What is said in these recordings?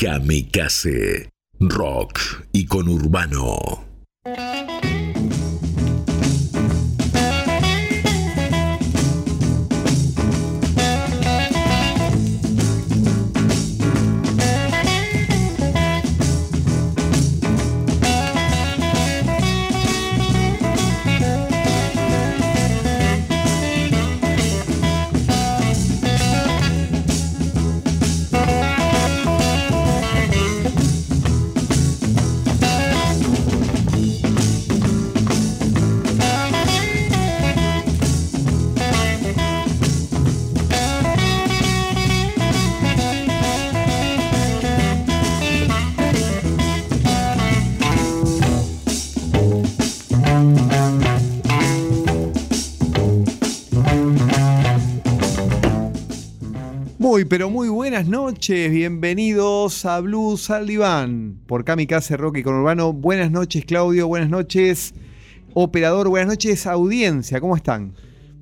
Kamikaze. Rock y con urbano. Noches. Bienvenidos a Blues al Diván por Kamikaze Rock y con Urbano. Buenas noches, Claudio. Buenas noches, operador. Buenas noches, audiencia. ¿Cómo están?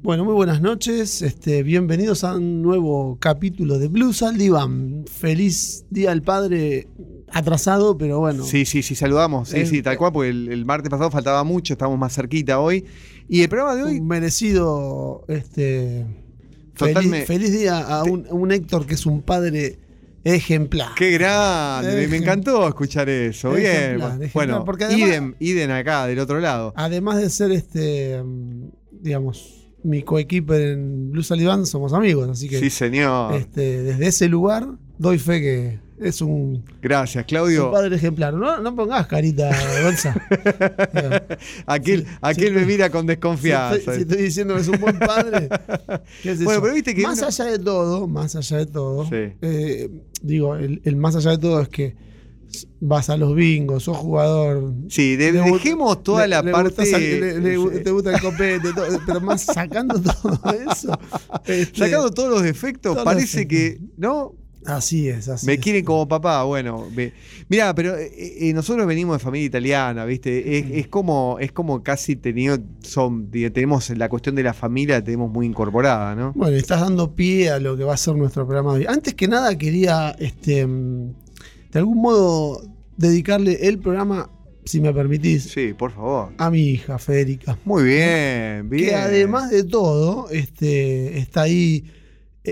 Bueno, muy buenas noches. Este, bienvenidos a un nuevo capítulo de Blues al Diván. Feliz Día al Padre atrasado, pero bueno. Sí, sí, sí, saludamos. Sí, Eh, sí, tal cual, porque el, el martes pasado faltaba mucho, estamos más cerquita hoy. Y el programa de hoy, Un merecido este, feliz, feliz día a un, Héctor que es un padre ejemplar. qué grande. Me, encantó escuchar eso. Bien. Ejemplar, bueno, porque además- idem, idem acá, del otro lado. Además de ser este, mm, digamos, mi coequiper en Blues al Diván, somos amigos, así que Sí, señor. este, desde ese lugar doy fe que es un, Gracias, un padre ejemplar. No, no pongas carita, Gonza. Aquel, Sí, aquel sí. me mira con Si desconfianza. estoy, si estoy diciendo que es un buen padre, ¿qué es Bueno, pero viste que más uno- allá de todo, más allá de todo, Sí. eh, digo, el, el más allá de todo es que vas a los bingos, sos jugador. Sí, de- dejemos toda le- la le parte. gusta le- le te gusta el copete, todo, pero más sacando todo eso. este, Sacando todos los defectos, todos parece que, ¿no? Así es, así Me es. quieren como papá, bueno. me- Mirá, pero eh, eh, nosotros venimos de familia italiana, ¿viste? Es, es como, es como casi tenido, son, tenemos la cuestión de la familia, la tenemos muy incorporada, ¿no? Bueno, estás dando pie a lo que va a ser nuestro programa hoy. Antes que nada, quería, este, mm, de algún modo, dedicarle el programa, si me permitís, Sí, por favor. a mi hija, Federica. Muy bien, bien. Que además de todo, este, está ahí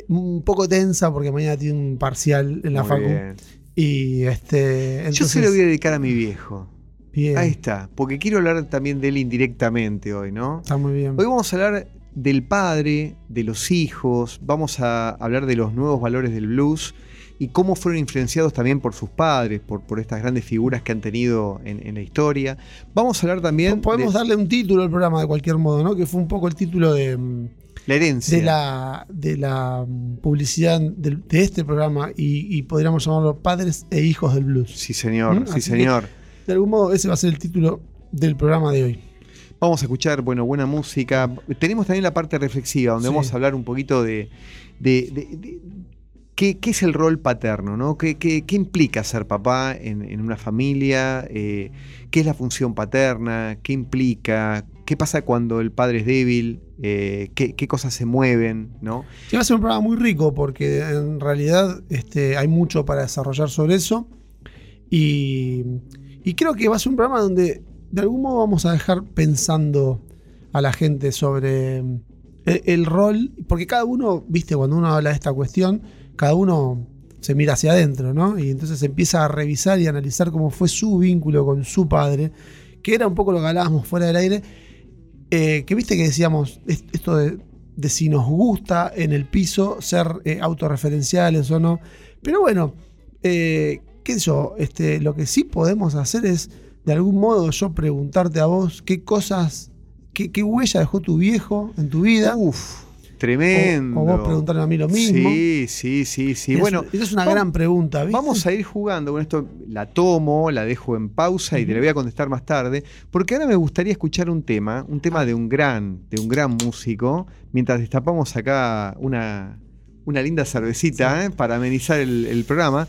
un poco tensa porque mañana tiene un parcial en la Muy facu. bien. Y este. Yo se lo voy a dedicar a mi viejo. bien, Ahí está, porque quiero hablar también de él indirectamente hoy, ¿no? Está muy bien. Hoy vamos a hablar del padre, de los hijos, vamos a hablar de los nuevos valores del blues y cómo fueron influenciados también por sus padres, por, por estas grandes figuras que han tenido en, en la historia. Vamos a hablar también Podemos de darle un título al programa de cualquier modo, ¿no? Que fue un poco el título de. La herencia. de la, de la mm, publicidad de, este programa y, y podríamos llamarlo Padres e Hijos del Blues. Sí, señor, ¿Mm? sí, Así que- señor. De algún modo ese va a ser el título del programa de hoy. Vamos a escuchar, bueno, buena música. Tenemos también la parte reflexiva, donde Sí. vamos a hablar un poquito de, de- de- de- qué, qué es el rol paterno, ¿no? ¿Qué, qué- qué implica ser papá en, en una familia? Eh, ¿Qué es la función paterna? ¿Qué implica? ¿Qué pasa cuando el padre es débil? Eh, ¿qué, cosas se mueven? ¿no? Y va a ser un programa muy rico porque en realidad este, hay mucho para desarrollar sobre eso. Y, y creo que va a ser un programa donde de algún modo vamos a dejar pensando a la gente sobre mm, el rol. Porque cada uno, viste, cuando uno habla de esta cuestión, cada uno se mira hacia adentro, ¿no? Y entonces empieza a revisar y analizar cómo fue su vínculo con su padre, que era un poco lo que hablábamos fuera del aire. Eh, que viste que decíamos es- esto de, de si nos gusta en el piso ser eh, autorreferenciales o no. Pero bueno, eh, qué sé yo, este, lo que sí podemos hacer es, de algún modo, yo preguntarte a vos qué cosas, qué, qué huella dejó tu viejo en tu vida. Uf, tremendo. O, o vos preguntarme a mí lo mismo. Sí, sí, sí, sí. Es- bueno, esa es una vamos- gran pregunta, ¿viste? Vamos a ir jugando con esto. La tomo, la dejo en pausa y te la voy a contestar más tarde. Porque ahora me gustaría escuchar un tema, un tema de un gran, de un gran músico, mientras destapamos acá una, una linda cervecita ¿eh? para amenizar el, el programa.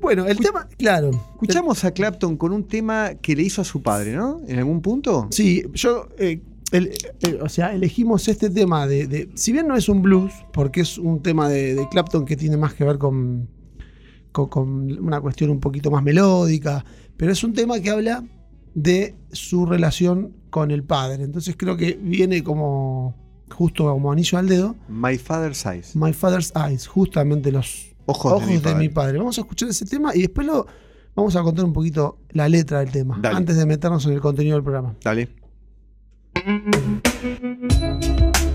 Bueno, el tema, claro. Escuchamos a Clapton con un tema que le hizo a su padre, ¿no? ¿En algún punto? Sí, yo, eh, el- o sea, elegimos este tema de, de- si bien no es un blues, porque es un tema de, de Clapton que tiene más que ver con, con, con una cuestión un poquito más melódica, pero es un tema que habla de su relación con el padre. Entonces creo que viene como justo como anillo al dedo. My Father's Eyes. My Father's Eyes, justamente los Ojos, ojos, de, mi de, padre. mi padre. Vamos a escuchar ese tema y después lo vamos a contar un poquito la letra del tema, Dale. antes de meternos en el contenido del programa. Dale. Thank you.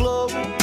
Overflow.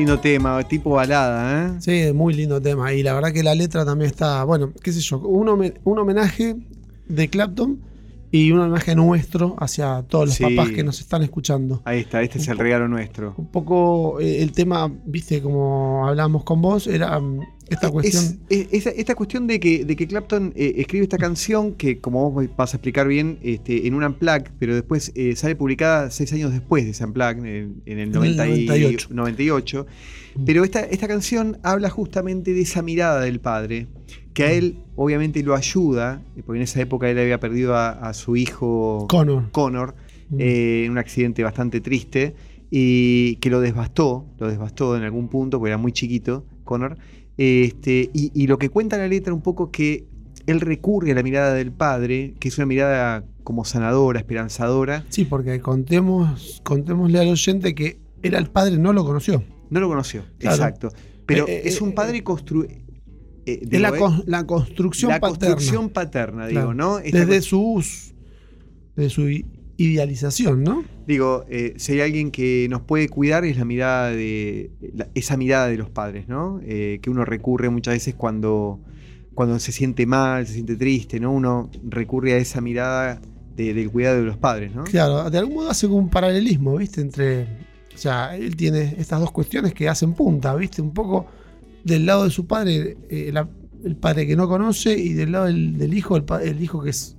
Lindo tema, tipo balada, ¿eh? Sí, muy lindo tema. Y la verdad que la letra también está, bueno, qué sé yo, un, un homenaje de Clapton y un homenaje nuestro hacia todos los Sí. papás que nos están escuchando. Ahí está, este es el regalo nuestro. Un poco eh, el tema, viste, como hablamos con vos, era esta Es- cuestión. es- esta cuestión de que, de que Clapton eh, escribe esta canción, que como vos vas a explicar bien, este, en un Unplugged, pero después eh, sale publicada seis años después de ese Unplugged, en, en el, el 90 y- 98. 98. Pero esta, esta canción habla justamente de esa mirada del padre, que a él obviamente lo ayuda, porque en esa época él había perdido a, a su hijo Connor. Connor Mm. eh, en un accidente bastante triste y que lo devastó, lo devastó en algún punto, porque era muy chiquito, Connor. Este, y, y lo que cuenta la letra un poco que él recurre a la mirada del padre, que es una mirada como sanadora, esperanzadora. Sí, porque contemos, contémosle al oyente que era el padre, no lo conoció. No lo conoció, Claro. exacto. Pero Eh, eh, es un eh, padre construido. Es la, la construcción la paterna. construcción paterna, digo, Claro. ¿no? Esta Desde sus. De su idealización, ¿no? Digo, eh, si hay alguien que nos puede cuidar es la mirada de la- esa mirada de los padres, ¿no? Eh, que uno recurre muchas veces cuando, cuando se siente mal, se siente triste, ¿no? Uno recurre a esa mirada de- del cuidado de los padres, ¿no? Claro, de algún modo hace un paralelismo, ¿viste? Entre. O sea, él tiene estas dos cuestiones que hacen punta, ¿viste? Un poco del lado de su padre, eh, la- el padre que no conoce, y del lado del, del hijo, el, el hijo que es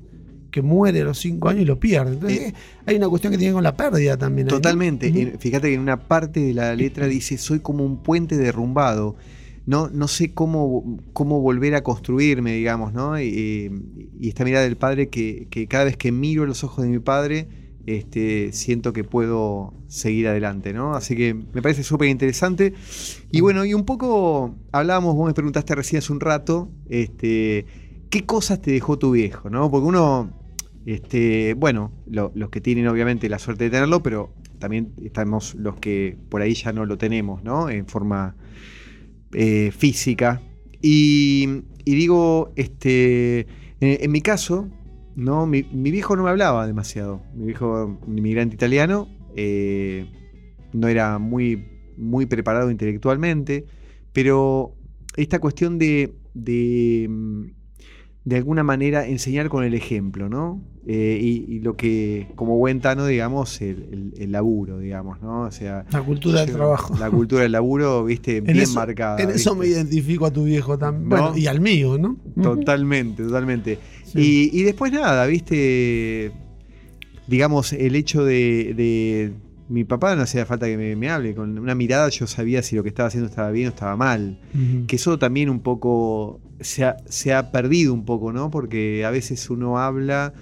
que muere a los cinco años y lo pierde. Entonces, Eh, eh, hay una cuestión que tiene con la pérdida también. ahí, ¿no? Totalmente. Fíjate que en una parte de la letra dice, soy como un puente derrumbado. No, no sé cómo, cómo volver a construirme, digamos, ¿no? Y, y esta mirada del padre que, que cada vez que miro los ojos de mi padre, este, siento que puedo seguir adelante, ¿no? Así que me parece súper interesante. Y bueno, y un poco hablábamos, vos me preguntaste recién hace un rato, este, ¿qué cosas te dejó tu viejo, no? Porque uno, este, bueno, lo- los que tienen obviamente la suerte de tenerlo, pero también estamos los que por ahí ya no lo tenemos, ¿no? En forma eh, física. Y, y digo, este, en, mi caso. Mi, viejo no me hablaba demasiado. Mi viejo, un inmigrante italiano, eh, no era muy, muy preparado intelectualmente, pero esta cuestión de, de, mm, de alguna manera enseñar con el ejemplo, ¿no? Eh, y, y lo que, como buen tano, digamos, el, el- el laburo, digamos, ¿no? O sea, La cultura del trabajo. la cultura del laburo, viste, En bien eso- marcada. En eso me identifico a tu viejo también. ¿No? Bueno, y al mío, ¿no? Totalmente, totalmente. Sí. Y, y después nada, viste, digamos, el hecho de, de- mi papá no hacía falta que me, me hable, con una mirada yo sabía si lo que estaba haciendo estaba bien o estaba mal. Que eso también un poco se ha, se ha perdido un poco, ¿no? Porque a veces uno habla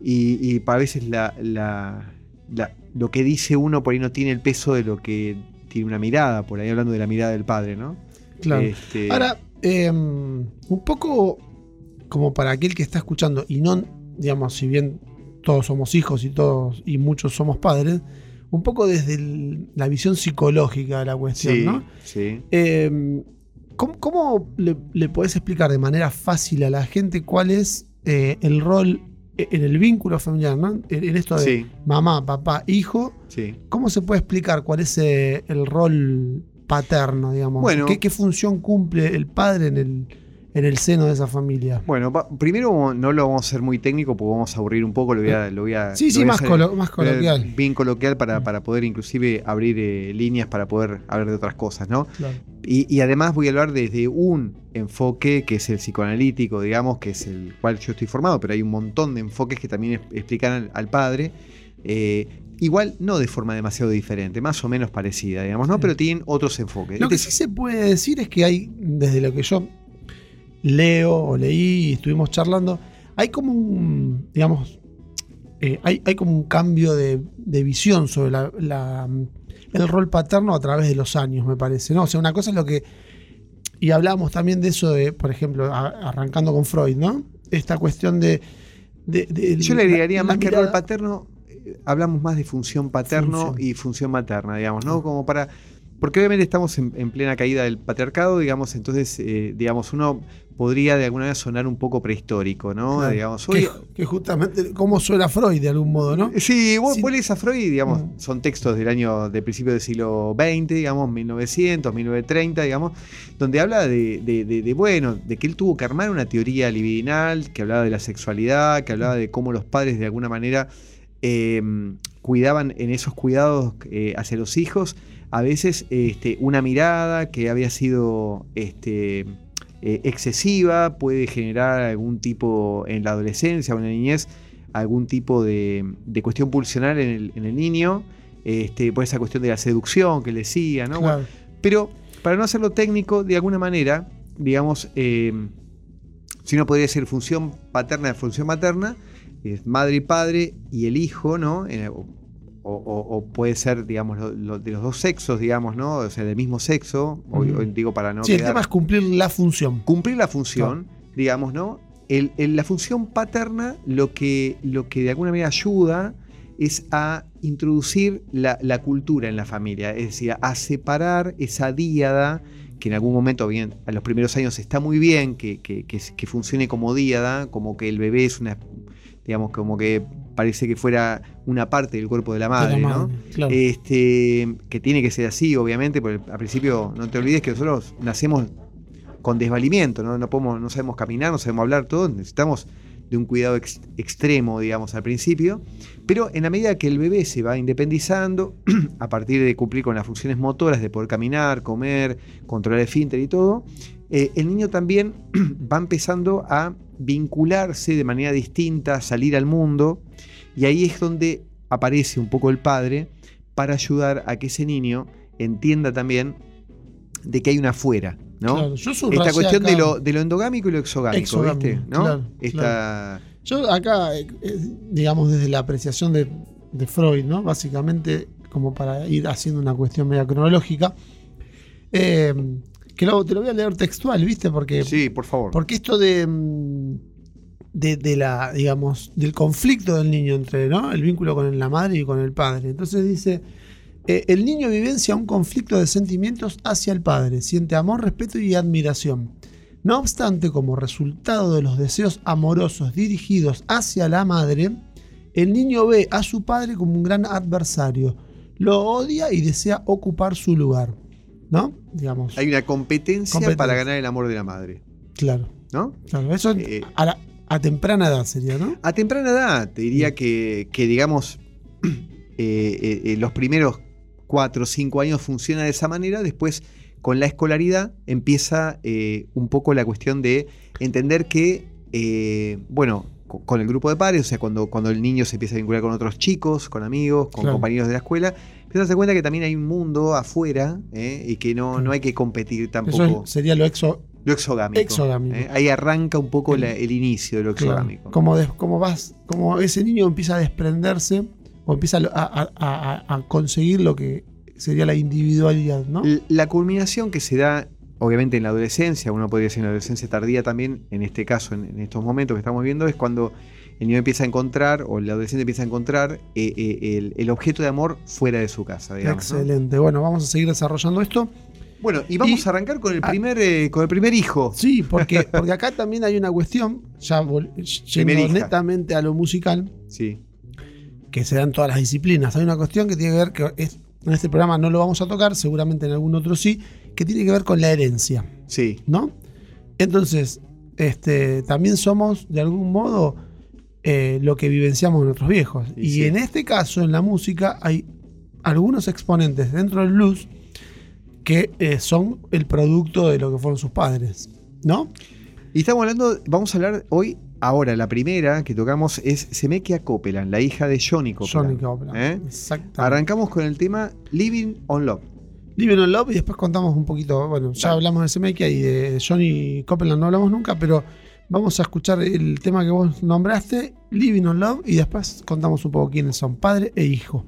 y, y a veces la, la- la- lo que dice uno por ahí no tiene el peso de lo que tiene una mirada, por ahí hablando de la mirada del padre, ¿no? Claro. Este, Ahora, eh, un poco como para aquel que está escuchando y no, digamos, si bien todos somos hijos y todos y muchos somos padres, un poco desde el- la visión psicológica de la cuestión, sí, ¿no? sí. Eh, ¿Cómo, cómo le, le podés explicar de manera fácil a la gente cuál es eh, el rol en el vínculo familiar, ¿no? En, en esto de Sí, mamá, papá, hijo, sí. ¿cómo se puede explicar cuál es eh, el rol paterno, digamos? Bueno. ¿Qué, qué función cumple el padre en el, en el seno de esa familia? Bueno, primero no lo vamos a hacer muy técnico porque vamos a aburrir un poco, lo voy a... Lo voy a Sí, lo sí, voy a más, hacer, colo- más eh, coloquial. Bien coloquial para, para poder inclusive abrir eh, líneas para poder hablar de otras cosas, ¿no? Claro. Y, y además voy a hablar desde un enfoque que es el psicoanalítico, digamos, que es el cual yo estoy formado, pero hay un montón de enfoques que también explican al, al padre. eh, igual no de forma demasiado diferente, más o menos parecida, digamos, ¿no? Sí. Pero tienen otros enfoques. Lo que Este sí se puede decir es que hay, desde lo que yo leo o leí y estuvimos charlando, hay como un, digamos, eh, hay, hay como un cambio de, de visión sobre la- la, el rol paterno a través de los años, me parece. ¿no? O sea, una cosa es lo que. Y hablamos también de eso de, por ejemplo, a- arrancando con Freud, ¿no? Esta cuestión de. de- de- Yo le agregaría la- más que rol paterno, eh, hablamos más de función paterno Función. y función materna, digamos, ¿no? Como para porque obviamente estamos en, en plena caída del patriarcado, digamos, entonces, eh, digamos, uno podría de alguna manera sonar un poco prehistórico, ¿no? Claro. Digamos, que, oye, que justamente, como suena Freud de algún modo, ¿no? Sí, vos, Sí. vos lees a Freud, digamos, Mm. son textos del año, del principio del siglo XX, digamos, 1900, 1930, digamos, donde habla de, de- de- de, bueno, de que él tuvo que armar una teoría libidinal, que hablaba de la sexualidad, que hablaba de cómo los padres de alguna manera eh, cuidaban en esos cuidados eh, hacia los hijos, a veces este, una mirada que había sido este, eh, excesiva puede generar algún tipo en la adolescencia o en la niñez algún tipo de, de cuestión pulsional en el, en el niño, este, por esa cuestión de la seducción que le decía, ¿no? Claro. Pero para no hacerlo técnico, de alguna manera, digamos, eh, si uno podría decir función paterna de función materna, es madre y padre y el hijo, ¿no? En- o, o- o puede ser, digamos, lo- lo- de los dos sexos, digamos, ¿no? O sea, del mismo sexo, o- o digo para no sí, el quedar- tema es cumplir la función. cumplir la función, digamos, ¿no? El- el- la función paterna lo que, lo que de alguna manera ayuda es a introducir la, la cultura en la familia, es decir, a separar esa díada que en algún momento, bien, a los primeros años está muy bien que, que- que- que funcione como díada, como que el bebé es una, digamos, como que parece que fuera una parte del cuerpo de la madre, de la ¿no? claro. Este, que tiene que ser así, obviamente, porque al principio no te olvides que nosotros nacemos con desvalimiento, ¿no? No, podemos, no sabemos caminar, no sabemos hablar, todo, necesitamos de un cuidado ex- extremo, digamos, al principio, pero en la medida que el bebé se va independizando, a partir de cumplir con las funciones motoras, de poder caminar, comer, controlar el esfínter y todo, eh, el niño también va empezando a vincularse de manera distinta, a salir al mundo, y ahí es donde aparece un poco el padre para ayudar a que ese niño entienda también de que hay una afuera, ¿no? Claro, yo subrayé Esta cuestión de lo, de lo endogámico y lo exogámico, Exogámico, ¿viste? ¿No? claro, Esta, Yo acá, eh, eh, digamos, desde la apreciación de, de Freud, ¿no? Básicamente, como para ir haciendo una cuestión media cronológica, eh, que lo, te lo voy a leer textual, ¿viste? Porque, Sí, por favor. porque esto de, mm, de, de la, digamos, del conflicto del niño entre, ¿no? El vínculo con la madre y con el padre. Entonces dice, eh, el niño vivencia un conflicto de sentimientos hacia el padre, siente amor, respeto y admiración. No obstante, como resultado de los deseos amorosos dirigidos hacia la madre, el niño ve a su padre como un gran adversario, lo odia y desea ocupar su lugar. ¿No? Digamos. Hay una competencia, Competencia. para ganar el amor de la madre, Claro, ¿no? claro. Eso Eh, a, la- a temprana edad sería, ¿no? A temprana edad, te diría que, que, digamos, eh, eh, los primeros cuatro o cinco años funciona de esa manera, después con la escolaridad empieza un poco la cuestión de entender que, bueno, co- con el grupo de pares, o sea, cuando, cuando el niño se empieza a vincular con otros chicos, con amigos, con Claro. compañeros de la escuela, a darse cuenta que también hay un mundo afuera eh, y que no, no hay que competir tampoco. Eso es- sería lo exo, lo exogámico. exogámico. eh. Ahí arranca un poco la- el inicio de lo claro. exogámico. como, como vas, como ese niño empieza a desprenderse o empieza a, a- a- a conseguir lo que sería la individualidad, ¿no? La culminación que se da, obviamente, en la adolescencia, uno podría decir en la adolescencia tardía también, en este caso, en, en estos momentos que estamos viendo, es cuando el niño empieza a encontrar, o el adolescente empieza a encontrar eh, eh, el, el objeto de amor fuera de su casa, digamos. ¿no? Excelente. Bueno, vamos a seguir desarrollando esto. Bueno, y vamos Y- a arrancar con el primer, eh, con el primer hijo. Sí, porque, porque acá también hay una cuestión, ya yendo netamente a lo musical, Sí. que se da en todas las disciplinas. Hay una cuestión que tiene que ver, que es- en este programa no lo vamos a tocar, seguramente en algún otro sí, que tiene que ver con la herencia, Sí. ¿no? Entonces, este, también somos, de algún modo, eh, lo que vivenciamos nuestros viejos. Y Y, sí. en este caso, en la música, hay algunos exponentes dentro del blues que eh, son el producto de lo que fueron sus padres, ¿no? Y estamos hablando, vamos a hablar hoy, ahora, la primera que tocamos es Semekia Copeland, la hija de Johnny Copeland. Johnny Copeland. ¿eh? Exactamente. Arrancamos con el tema Living on Love. Living on Love y después contamos un poquito, bueno, ya Dale. hablamos de Semekia y de Johnny Copeland no hablamos nunca, pero vamos a escuchar el tema que vos nombraste, Living on Love, y después contamos un poco quiénes son, padre e hijo.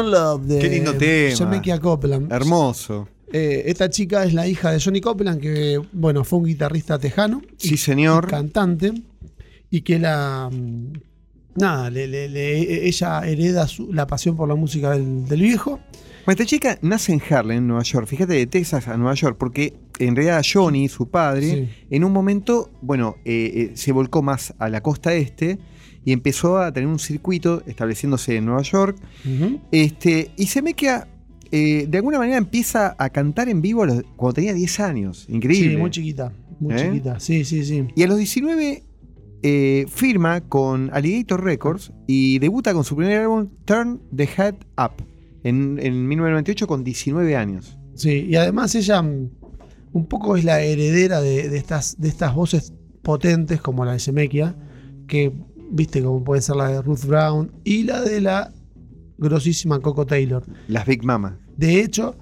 On Love de Qué lindo tema. Copeland. Hermoso. Eh, esta chica es la hija de Johnny Copeland, que bueno, fue un guitarrista tejano. Sí, señor. Cantante. Y que la. mm, Nada, le- le- le- ella hereda su- la pasión por la música del, del viejo. Bueno, esta chica nace en Harlem, Nueva York. Fíjate, de Texas a Nueva York, porque en realidad Johnny, su padre, Sí. en un momento, bueno, eh, eh, se volcó más a la costa este y empezó a tener un circuito estableciéndose en Nueva York. Este, y se me queda, eh, de alguna manera empieza a cantar en vivo los- cuando tenía 10 años. Increíble. Sí, muy chiquita. Muy ¿Eh? chiquita. Sí, sí, sí. Y a los 19 eh, firma con Alligator Records y debuta con su primer álbum Turn the Head Up en, en 1998 con 19 años. Sí, y además ella mm, un poco es la heredera de, de estas, de estas voces potentes como la de Shemekia, que viste como puede ser la de Ruth Brown y la de la grosísima Coco Taylor. Las Big Mamas. De hecho,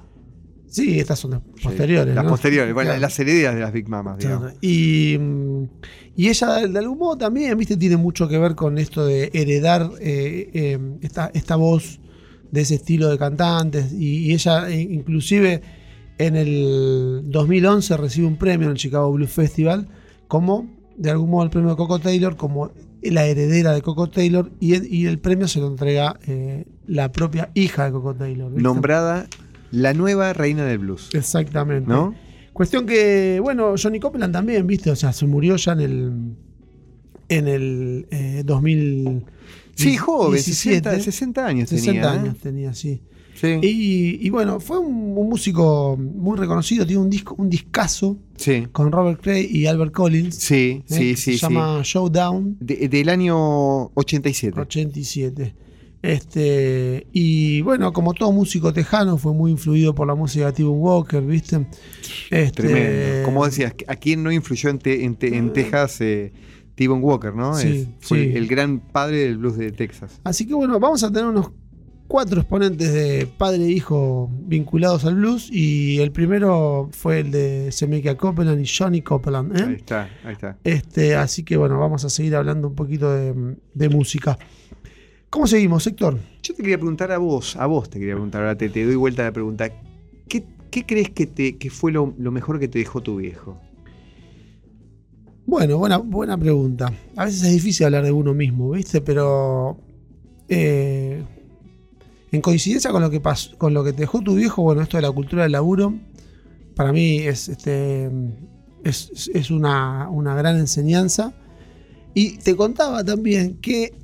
sí, estas son las posteriores. Las ¿no? posteriores, bueno, Claro. las herederas de las Big Mamas, digamos. Y, y ella, de algún modo, también, viste, tiene mucho que ver con esto de heredar eh, eh, esta, esta voz de ese estilo de cantantes. Y, y ella, eh, inclusive, en el 2011 recibe un premio en el Chicago Blues Festival como, de algún modo, el premio de Coco Taylor, como la heredera de Coco Taylor. Y, el- y el premio se lo entrega eh, la propia hija de Coco Taylor. ¿viste? Nombrada La nueva reina del blues. Exactamente. ¿No? Cuestión que, bueno, Johnny Copeland también, ¿viste? O sea, se murió ya en el. En el eh, 2000. Sí, joven, 17. 60, 60 años 60 tenía. ¿eh? años tenía, sí. Sí. Y, y bueno, fue un, un músico muy reconocido, tiene un disco, un discazo sí. con Robert Cray y Albert Collins. Sí, ¿eh? sí, que sí. Se llama Showdown. De- del año 87. 87. Este, y bueno, como todo músico tejano, fue muy influido por la música de T-Bone Walker, ¿viste? Este, Tremendo. Como decías, ¿a quién no influyó en, Te- en, Te- en Texas eh, T-Bone Walker, no? Sí, Es- fue sí. el gran padre del blues de Texas. Así que bueno, vamos a tener unos cuatro exponentes de padre e hijo vinculados al blues. Y el primero fue el de Semekia Copeland y Johnny Copeland. ¿eh? Ahí está, ahí está. Este, así que bueno, vamos a seguir hablando un poquito de, de música. ¿Cómo seguimos, Héctor? Yo te quería preguntar a vos, a vos te quería preguntar, ahora te, te doy vuelta a la pregunta. ¿Qué, qué crees que, te, que fue lo, lo mejor que te dejó tu viejo? Bueno, buena, buena pregunta. A veces es difícil hablar de uno mismo, ¿viste? Pero eh, en coincidencia con lo que pasó, con lo que te dejó tu viejo, bueno, esto de la cultura del laburo, para mí es, este, es, es una, una gran enseñanza. Y te contaba también que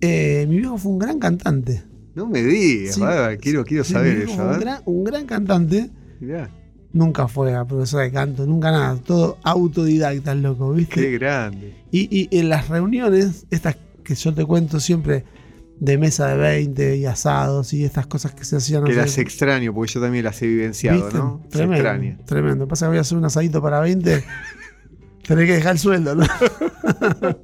eh, mi viejo fue un gran cantante. No me digas, Sí. quiero, quiero Sí, saber mi viejo eso. fue a un gran, un gran cantante. Mirá, Nunca fue a profesor de canto, nunca nada. Todo autodidacta, loco, ¿viste? qué grande. Y, y en las reuniones, estas que yo te cuento siempre de mesa de 20 y asados y estas cosas que se hacían. Que las extraño, porque yo también las he vivenciado, ¿viste? ¿no? Se Tremendo, extraña. tremendo. Pasa que voy a hacer un asadito para 20. Tenés que dejar el sueldo, ¿no?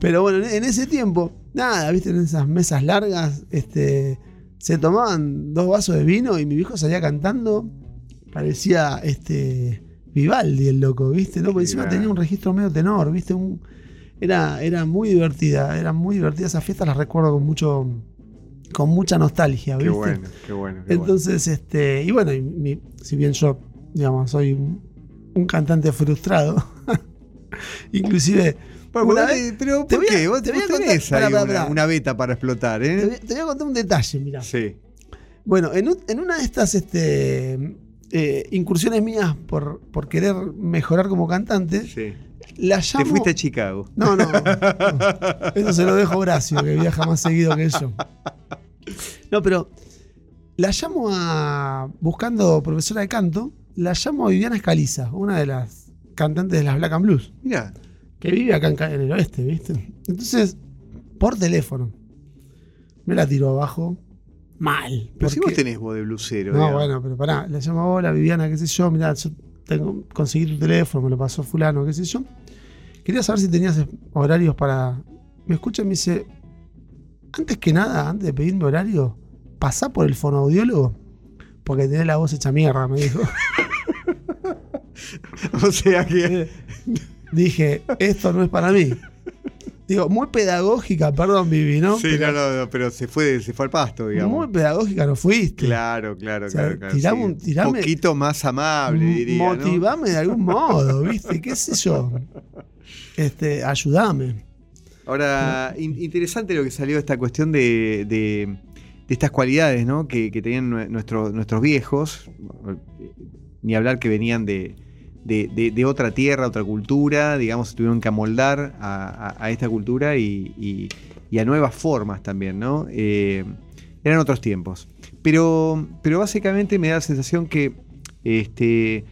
Pero bueno, en- ese tiempo, nada, viste, en esas mesas largas, este, se tomaban dos vasos de vino y mi viejo salía cantando. Parecía este Vivaldi el loco, ¿viste? ¿no? Porque encima tenía un registro medio tenor, ¿viste? Un, era, era muy divertida, eran muy divertidas esas fiestas, las recuerdo con mucho con mucha nostalgia, Qué ¿viste? bueno, qué bueno. qué Entonces, este, y bueno, y mi- si bien yo, digamos, soy un, un cantante frustrado, inclusive, bueno. una Bueno, vez- pero te ¿por qué? Vos, te voy a contar- una, beta para explotar, te, ¿eh? voy, te voy a contar un detalle, mira. Sí. Bueno, en, un- en una de estas este, eh, incursiones mías por, por querer mejorar como cantante, sí. La Te llamo... fuiste a Chicago. No, no, no. Eso se lo dejo a Horacio, que viaja más seguido que yo. No, pero la llamo a. Buscando profesora de canto, la llamo a Viviana Escaliza, una de las cantantes de las Black and Blues, Mirá, que vive acá en, el oeste, ¿viste? Entonces, por teléfono, me la tiró abajo. Mal. pero si porque- vos tenés voz de blusero. no, digamos. bueno, pero pará, le llamo hola Viviana, qué sé yo, mirá, yo tengo, conseguí tu teléfono, me lo pasó fulano, qué sé yo. Quería saber si tenías horarios para. Me escucha y me dice, antes que nada, antes de pedirme horario, pasá por el fonoaudiólogo, porque tenés la voz hecha mierda, me dijo. O sea que. Dije, esto no es para mí. Digo, muy pedagógica, perdón, Vivi, ¿no? Sí, Pero no, no, pero se fue, se fue al pasto, digamos. Muy pedagógica no fuiste. Claro, claro, O sea, claro. claro, tirame sí. un- tirame- poquito más amable, diría. ¿no? Motivame de algún modo, ¿viste? ¿Qué sé yo? Este, ayúdame. Ahora, in- interesante lo que salió de esta cuestión de, de- de estas cualidades ¿no? que, que tenían nue- nuestros nuestros viejos, ni hablar que venían de, de- otra tierra, otra cultura, digamos, se tuvieron que amoldar a, esta cultura y, a nuevas formas también, ¿no? Eh, eran otros tiempos. Pero, pero básicamente me da la sensación que este,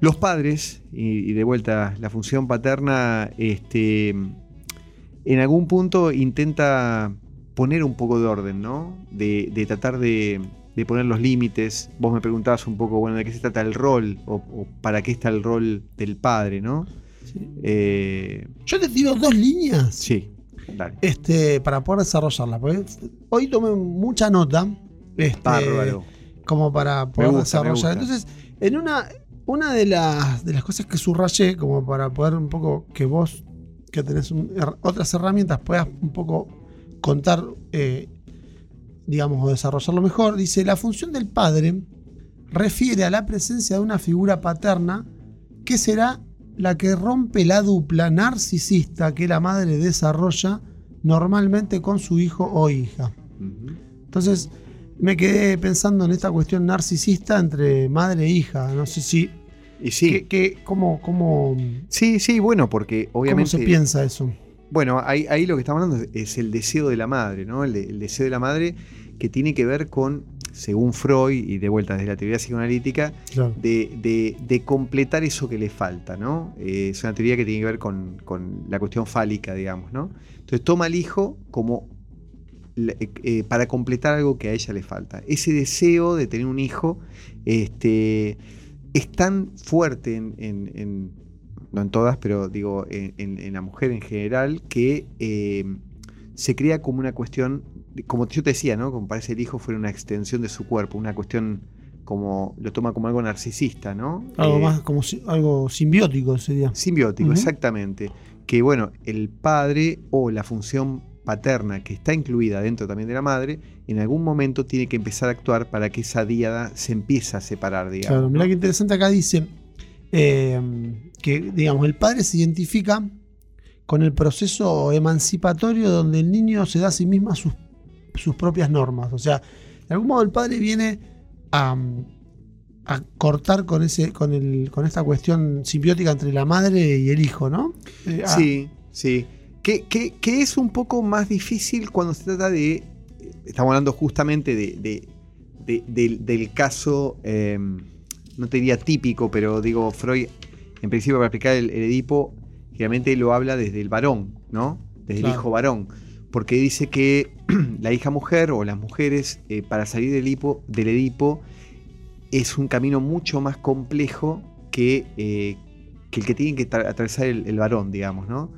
los padres, y, de vuelta la función paterna, este, en algún punto intenta poner un poco de orden, ¿no? De tratar de, de poner los límites. Vos me preguntabas un poco, bueno, de qué se trata el rol o, o para qué está el rol del padre, ¿no? Eh, Yo te tiro dos líneas sí, dale. este, para poder desarrollarlas. Porque hoy tomé mucha nota. Este, Bárbaro. Como para poder gusta, desarrollar. Entonces, en una, una de, las, de las cosas que subrayé, como para poder un poco que vos, que tenés un- her- otras herramientas, puedas un poco contar, eh, digamos, o desarrollarlo mejor, dice, la función del padre refiere a la presencia de una figura paterna que será la que rompe la dupla narcisista que la madre desarrolla normalmente con su hijo o hija. Entonces, me quedé pensando en esta cuestión narcisista entre madre e hija. No sé si. Y sí, ¿qué- qué- cómo, cómo, sí, sí, bueno, porque cómo obviamente... se piensa eso? Bueno, ahí, ahí lo que estamos hablando es, el deseo de la madre, ¿no? El, de- el deseo de la madre que tiene que ver con, según Freud, y de vuelta desde la teoría psicoanalítica, Claro. de, de- de completar eso que le falta, ¿no? Eh, es una teoría que tiene que ver con, con la cuestión fálica, digamos, ¿no? Entonces toma al hijo como eh, eh, para completar algo que a ella le falta. Ese deseo de tener un hijo este, es tan fuerte en, en- en- no en todas, pero digo, en, en- en la mujer en general, que eh, se crea como una cuestión, como yo te decía, ¿no? Como parece el hijo fuera una extensión de su cuerpo, una cuestión como, lo toma como algo narcisista, ¿no? Algo Eh, más como si- algo simbiótico sería. Simbiótico, exactamente. Que bueno, el padre o la función paterna que está incluida dentro también de la madre, en algún momento tiene que empezar a actuar para que esa díada se empiece a separar, digamos. Claro, mirá ¿no? que interesante acá dice eh, que, digamos, el padre se identifica con el proceso emancipatorio donde el niño se da a sí mismo sus, sus propias normas. O sea, de algún modo el padre viene a, a cortar con ese, con el, con esta cuestión simbiótica entre la madre y el hijo, ¿no? Eh, ah, Sí, sí. Que, que- es un poco más difícil cuando se trata de. Estamos hablando justamente de, de- de- del, del caso, eh, no te diría típico, pero digo, Freud, en principio para explicar el, el Edipo, generalmente lo habla desde el varón, ¿no? Desde Claro. el hijo varón. Porque dice que la hija mujer o las mujeres, eh, para salir del, hipo, del Edipo, es un camino mucho más complejo que, eh, que el que tiene que tra- atravesar el, el varón, digamos, ¿no?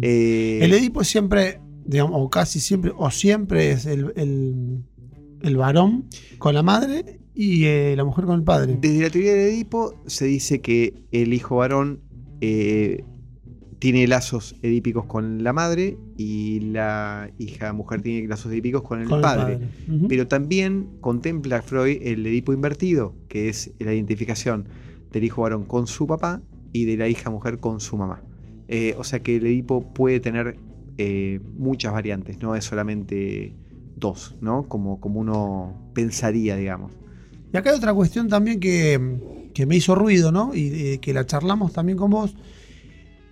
Eh, El Edipo siempre, digamos, o casi siempre, o siempre es el, el- el varón con la madre y eh, la mujer con el padre. Desde la teoría del Edipo se dice que el hijo varón eh, tiene lazos edípicos con la madre y la hija mujer tiene lazos edípicos con el con padre. el padre. Ujú. Pero también contempla Freud el Edipo invertido, que es la identificación del hijo varón con su papá y de la hija mujer con su mamá. Eh, o sea que el Edipo puede tener eh, muchas variantes, no es solamente dos, ¿no? Como, como uno pensaría, digamos. Y acá hay otra cuestión también que, que me hizo ruido, ¿no? Y eh, que la charlamos también con vos.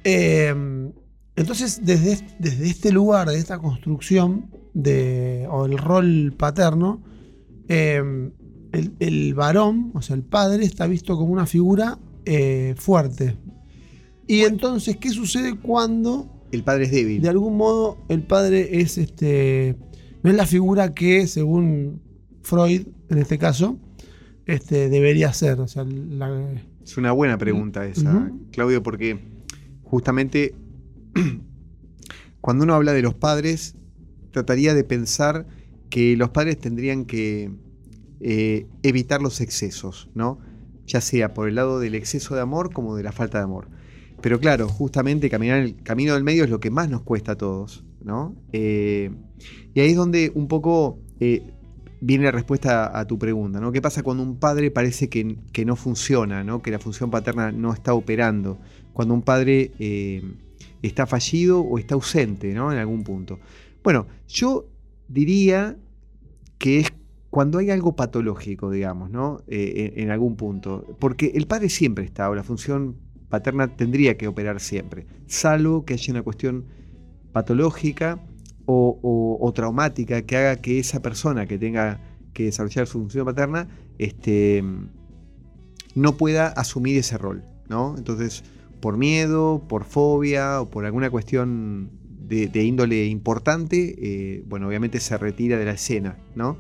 Eh, entonces, desde, desde este lugar, de esta construcción de, o el rol paterno, eh, el, el varón, o sea, el padre, está visto como una figura eh, fuerte. Y entonces, ¿qué sucede cuando El padre es débil. de algún modo el padre es este no es la figura que según Freud en este caso este debería ser o sea la- Es una buena pregunta esa, Ujú. Claudio, porque justamente cuando uno habla de los padres, trataría de pensar que los padres tendrían que eh, evitar los excesos, ¿no? Ya sea por el lado del exceso de amor como de la falta de amor. Pero claro, justamente caminar el camino del medio es lo que más nos cuesta a todos, ¿no? Eh, y ahí es donde un poco eh, viene la respuesta a, tu pregunta, ¿no? ¿Qué pasa cuando un padre parece que, no funciona, ¿no? Que la función paterna no está operando? Cuando un padre eh, está fallido o está ausente, ¿no? En algún punto. Bueno, yo diría que es cuando hay algo patológico, digamos, ¿no? Eh, en algún punto. Porque el padre siempre está, o la función paterna tendría que operar siempre, salvo que haya una cuestión patológica o, o- o traumática que haga que esa persona que tenga que desarrollar su función paterna este, no pueda asumir ese rol, ¿no? Entonces, por miedo, por fobia o por alguna cuestión de, de índole importante, eh, bueno, obviamente se retira de la escena, ¿no?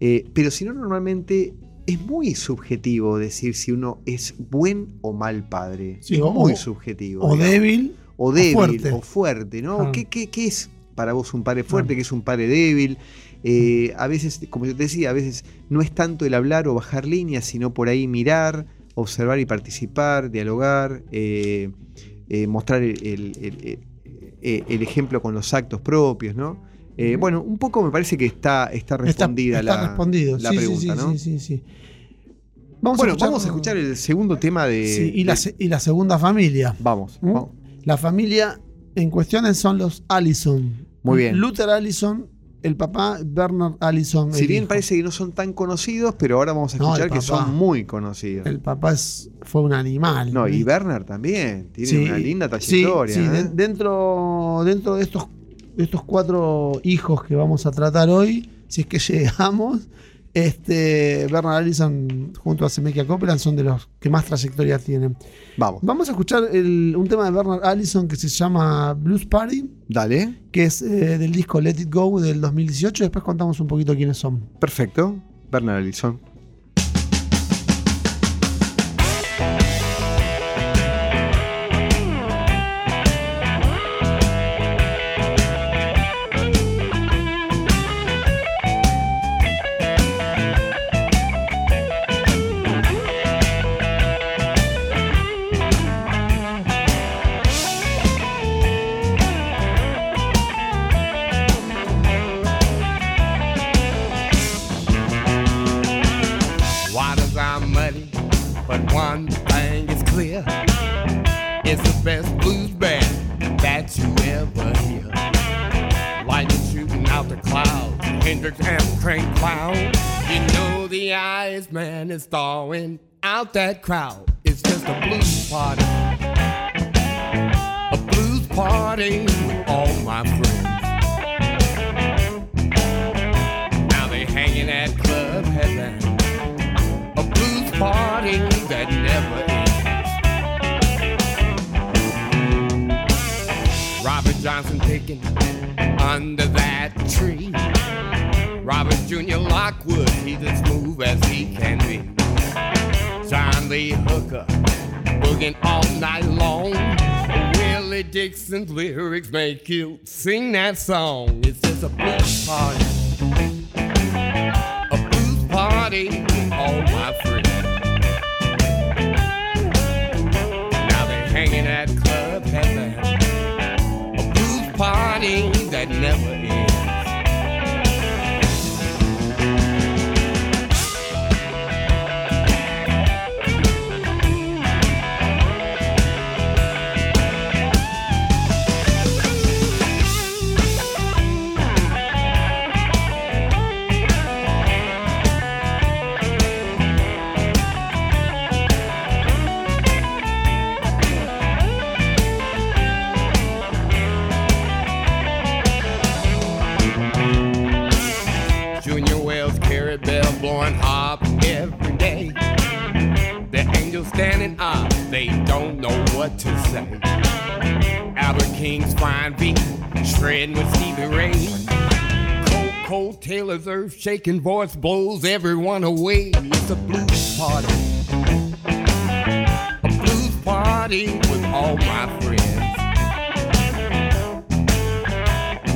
Eh, pero si no, normalmente es muy subjetivo decir si uno es buen o mal padre. Sí, es o- muy o- subjetivo. o digamos. débil o débil fuerte. o fuerte, ¿no? Claro. ¿Qué, qué, qué es para vos un padre fuerte? ¿Qué es un padre débil? Eh, a veces, como yo te decía, a veces no es tanto el hablar o bajar líneas, sino por ahí mirar, observar y participar, dialogar, eh, eh, mostrar el, el- el- el- el ejemplo con los actos propios, ¿no? Bueno, un poco me parece que está, está respondida está la, respondido la sí, pregunta, sí, sí, ¿no? sí, sí, sí. Vamos Bueno, vamos a escuchar el segundo tema de... sí, y, la, de- se- y la segunda familia Vamos, ¿Mm? vamos. la familia en cuestiones son los Allison Muy bien. Luther Allison el papá Bernard Allison. Si bien hijo. parece que no son tan conocidos, pero ahora vamos a No, escuchar que son muy conocidos. El papá es- fue un animal. No, y. Bernard también. Tiene Sí, una linda sí, trayectoria. sí, ¿eh? de- dentro, dentro de estos, de estos cuatro hijos que vamos a tratar hoy, si es que llegamos, este, Bernard Allison junto a Zemeckis Copeland son de los que más trayectoria tienen. Vamos, Vamos a escuchar el- un tema de Bernard Allison que se llama Blues Party, dale. que es eh, del disco Let It Go del 2018. Después contamos un poquito quiénes son. Perfecto. Bernard Allison. Out that crowd. It's just a blues party. A blues party with all my friends. Now they hanging at Club Heaven a blues party that never ends. Robert Johnson picking under that tree. Robert Jr. Lockwood, he's as smooth as he can be. John Lee Hooker, booging all night long. Willie Dixon's lyrics make you sing that song. It's just a blues party a blues party all my friends. Now they're hanging at Club Heaven, a blues party that never shaking voice blows everyone away. It's a blues party. A blues party with all my friends.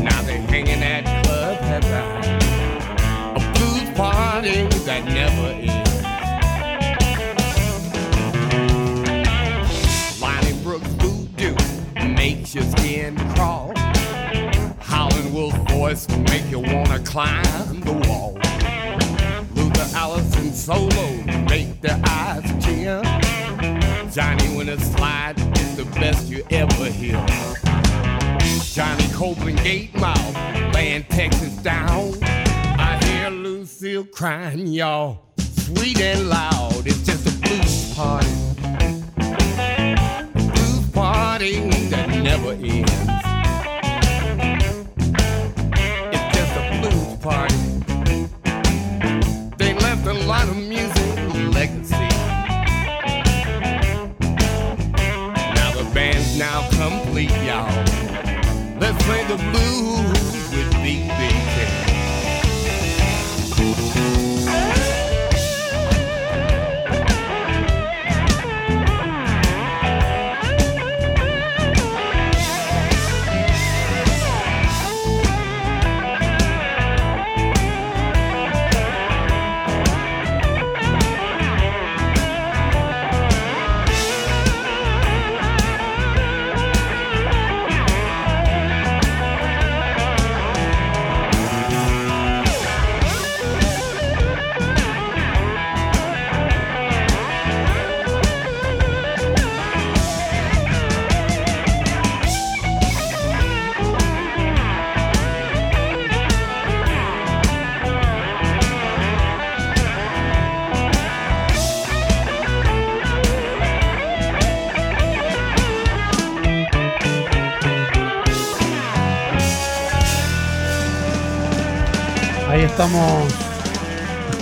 Now they're hanging at Club Heaven a blues party that never ends. Lonnie Brooks voodoo makes your skin crawl. Wolf voice will make you wanna climb the wall. Luther Allison solo make the eyes tear. Johnny when Winter slide is the best you ever hear. Johnny Copeland gate mouth, laying Texas down. I hear Lucille crying, y'all, sweet and loud. It's just a blues party. Blues party that never ends. Play the blues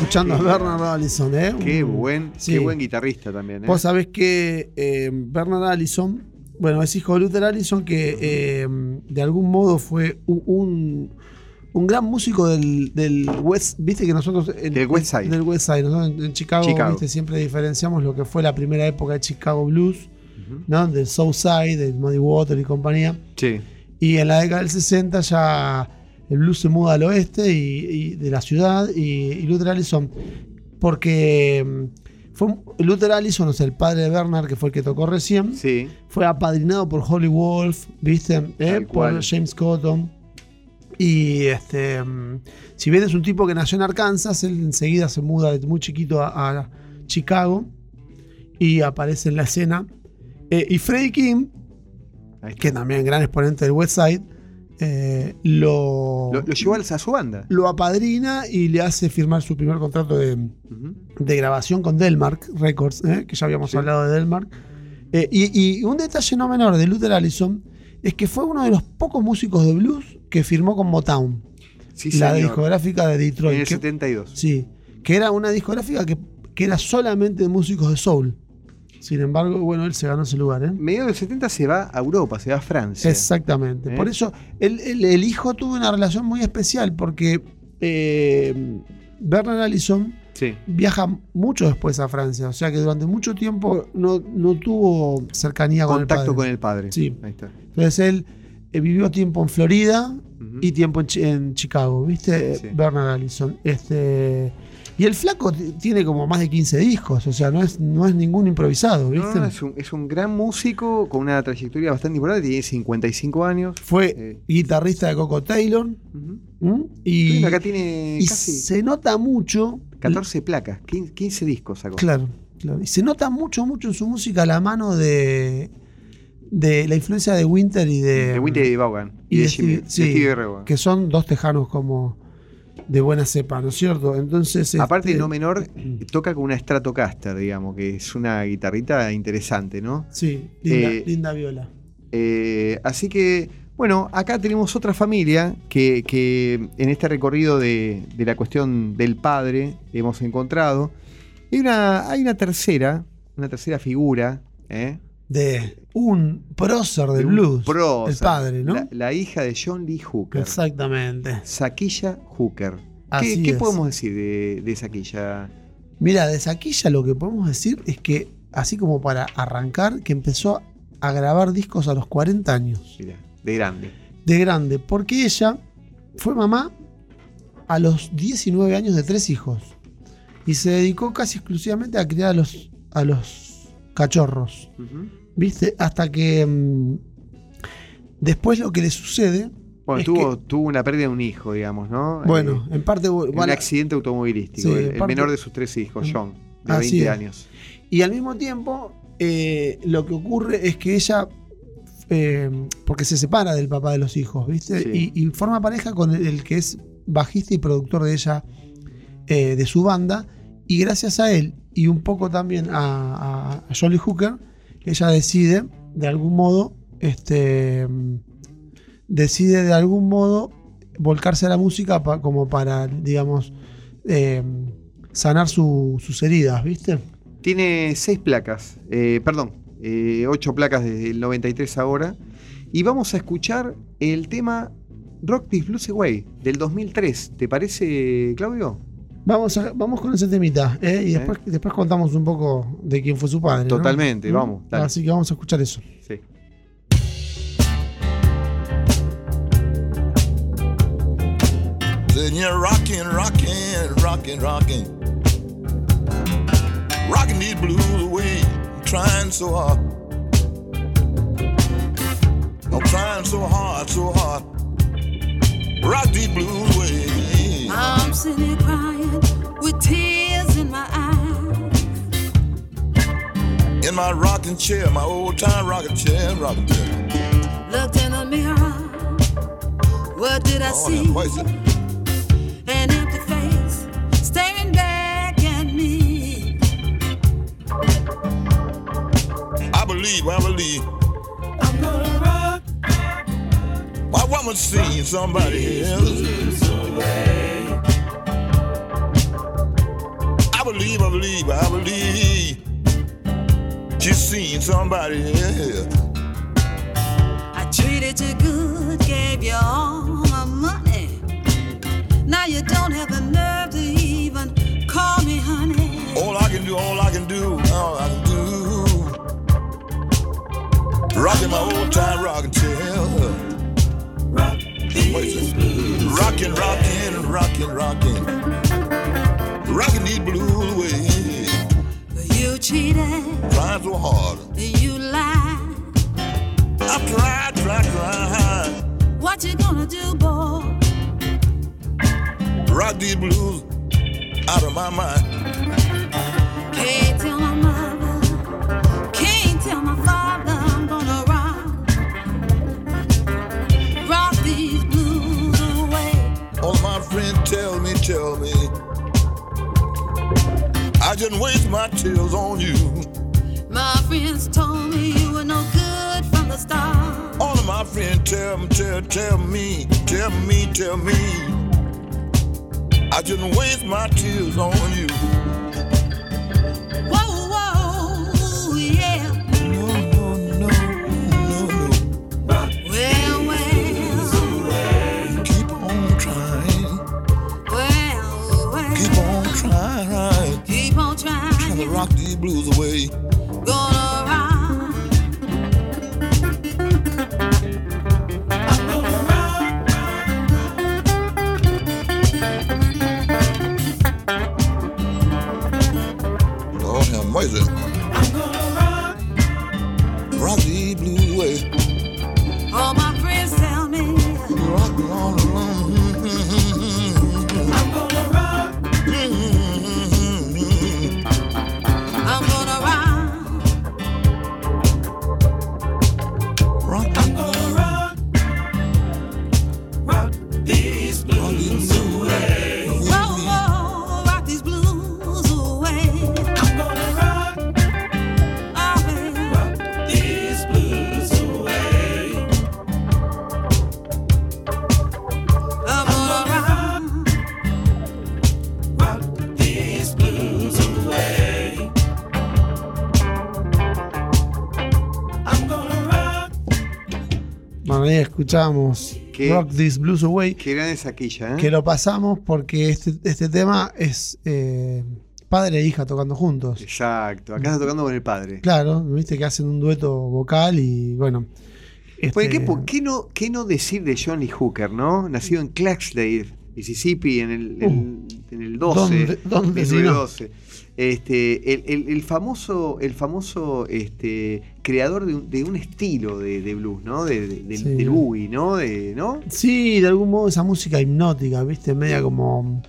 escuchando a Bernard Allison, ¿eh? Qué Un- buen, sí. qué buen guitarrista también. ¿eh? Vos sabés que eh, Bernard Allison, bueno, es hijo de Luther Allison, que eh, de algún modo fue un, un, un gran músico del, del West, viste que nosotros... en- Del West Side. Del West Side, nosotros en, en Chicago, Chicago. viste, siempre diferenciamos lo que fue la primera época de Chicago Blues. ¿no? Del South Side, del Muddy Water y compañía. Sí. Y en la década del 60 ya el blues se muda al oeste y, y de la ciudad y, y Luther Allison, porque mm, fue Luther Allison, o sea, el padre de Bernard, que fue el que tocó recién, Sí. fue apadrinado por Holly Wolf, ¿viste? ¿Eh? Por. James Cotton. Y este, mm, si bien es un tipo que nació en Arkansas, él enseguida se muda desde muy chiquito a, a Chicago y aparece en la escena. Eh, y Freddie King, que también gran exponente del West Side, eh, lo, Lo, lo llevó a su banda. lo apadrina y le hace firmar su primer contrato de, de grabación con Delmark Records, ¿eh? que ya habíamos Sí. hablado de Delmark. Eh, y, y un detalle no menor de Luther Allison es que fue uno de los pocos músicos de blues que firmó con Motown, Sí, la señor. discográfica de En Detroit. el que- 72. sí, que era una discográfica que, que era solamente de músicos de soul. Sin embargo, bueno, él se ganó ese lugar. ¿eh? Medio del 70 se va a Europa, se va a Francia. Exactamente. ¿Eh? Por eso el, el- el hijo tuvo una relación muy especial porque eh, Bernard Allison Sí. viaja mucho después a Francia. O sea que durante mucho tiempo no, no tuvo cercanía con Contacto el padre. con el padre. Sí. Ahí está. Entonces él eh, vivió tiempo en Florida y tiempo en, en Chicago, ¿viste? Sí. Bernard Allison. Este, y el flaco tiene como más de 15 discos, o sea, no es, no es ningún improvisado, ¿viste? no, es, un, es un gran músico con una trayectoria bastante importante, tiene 55 años. Fue Eh. guitarrista de Coco Taylor. Y, Bueno, acá tiene y casi se nota mucho. 14 placas, 15, 15 discos sacó. Claro, claro. Y se nota mucho, mucho en su música la mano de, de la influencia de Winter y de. de Winter y Vaughan. Y, y de, de Stevie- de sí. Que son dos tejanos como de buena cepa, ¿no es cierto? Entonces. Aparte, este, no menor, toca con una Stratocaster, digamos, que es una guitarrita interesante, ¿no? Sí, linda, eh, linda viola. Eh, así que, bueno, acá tenemos otra familia que, que en este recorrido de, de la cuestión del padre hemos encontrado. Hay una, hay una tercera, una tercera figura, ¿eh? De un prócer del De blues. prócer, El padre, ¿no? La, la hija de John Lee Hooker. Exactamente. Saquilla Hooker. ¿Qué, Así qué es. podemos decir de, de Saquilla? Mira, de Saquilla lo que podemos decir es que, así como para arrancar, que empezó a grabar discos a los 40 años. Mira, de grande. de grande, porque ella fue mamá a los 19 años de tres hijos y se dedicó casi exclusivamente a criar a los, a los cachorros. ¿viste? Hasta que mm, después lo que le sucede, Bueno, tuvo, tuvo una pérdida de un hijo, digamos, ¿no? bueno, Eh, en parte... en un bueno, accidente automovilístico. Sí, el, parte- menor de sus tres hijos, John, de Así 20 es. años. Y al mismo tiempo, eh, lo que ocurre es que ella, eh, porque se separa del papá de los hijos, ¿viste? Sí. Y, y forma pareja con el, el que es bajista y productor de ella, eh, de su banda. Y gracias a él y un poco también a, a, Jolly Hooker, ella decide, de algún modo, este, decide de algún modo volcarse a la música como para, digamos, eh, sanar su- sus heridas, ¿viste? Tiene seis placas, eh, perdón, eh, ocho placas desde el 93 ahora. Y vamos a escuchar el tema Rock This Blues Away del 2003. ¿Te parece, Claudio? Vamos, a- vamos con ese temita, ¿eh? y ¿Eh? después, después contamos un poco de quién fue su padre. ¿no? Totalmente, vamos, dale. Así que vamos a escuchar eso. Sí. Then you're rocking, rocking, rocking, rocking. Rocking these blues away. I'm trying so hard. I'm trying so hard, so hard. Rock these blues away. I'm sitting here crying with tears in my eyes. In my rocking chair, my old time rocking chair, rocking chair. Looked in the mirror. What did I Oh, see? yeah, what is it? An empty face staring back at me. I believe, I believe. I'm gonna rock. My woman seen somebody else. Believe, I believe, I believe she's seen somebody else. I treated you good, gave you all my money. Now you don't have the nerve to even call me honey. All I can do, all I can do, all I can do. Rockin' my old time rockin' tail. Rockin', rockin', rockin', rockin'. Rockin' these blues away. You cheated, Trying so hard. you lied. I tried, tried, tried. What you gonna do, boy? Rock these blues out of my mind. Can't tell my mother, can't tell my father I'm gonna rock. Rock these blues away. All my friends tell me, tell me. I just waste my tears on you. My friends told me you were no good from the start. All of my friends tell me, tell, tell me, tell me, tell me. I just waste my tears on you. Blues away. Escuchamos Qué- Rock This Blues Away, Qué grande es aquella, ¿eh? que lo pasamos porque este, este tema es eh, padre e hija tocando juntos. Exacto, acá está tocando con el padre. Claro, viste que hacen un dueto vocal y bueno. Pues, este, ¿qué, po- qué no, ¿Qué no decir de Johnny Hooker, no? Nacido en Clarksdale, Mississippi, en el, el- en el 12. ¿dónde- dónde si no? 1912. Este, el, el- el famoso, el famoso este, creador de un, de un estilo de, de blues, ¿no? De, de- del- Sí. del boogie, ¿no? De, ¿no? Sí, de algún modo esa música hipnótica, viste, media como,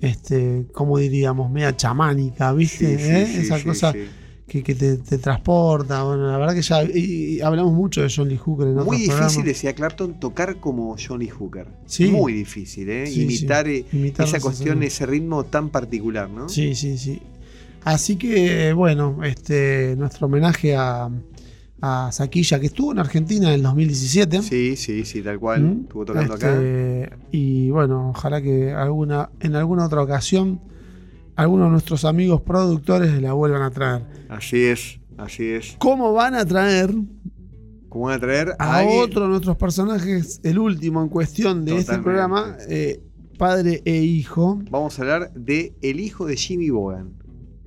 este, como diríamos, media chamánica, viste, Sí, sí, ¿eh? esa cosa que, que te, te transporta. Bueno, la verdad que ya y- y hablamos mucho de John Lee Hooker en Muy otros difícil, programas. decía Clapton, tocar como Johnny Hooker. Sí. Muy difícil, ¿eh? Sí, Imitar, sí. eh, Imitar esa cuestión, ese ritmo tan particular, ¿no? Sí, sí, sí. Así que, bueno, este, nuestro homenaje a, a Saquilla, que estuvo en Argentina en el 2017. Sí, sí, sí, tal cual. ¿Mm? Estuvo tocando acá. Este, Y bueno, ojalá que alguna, en alguna otra ocasión algunos de nuestros amigos productores la vuelvan a traer. Así es, así es. ¿Cómo van a traer ¿Cómo van a traer a otro de nuestros personajes, el último en cuestión de este programa, eh, padre e hijo? Vamos a hablar de el hijo de Jimmy Bogan.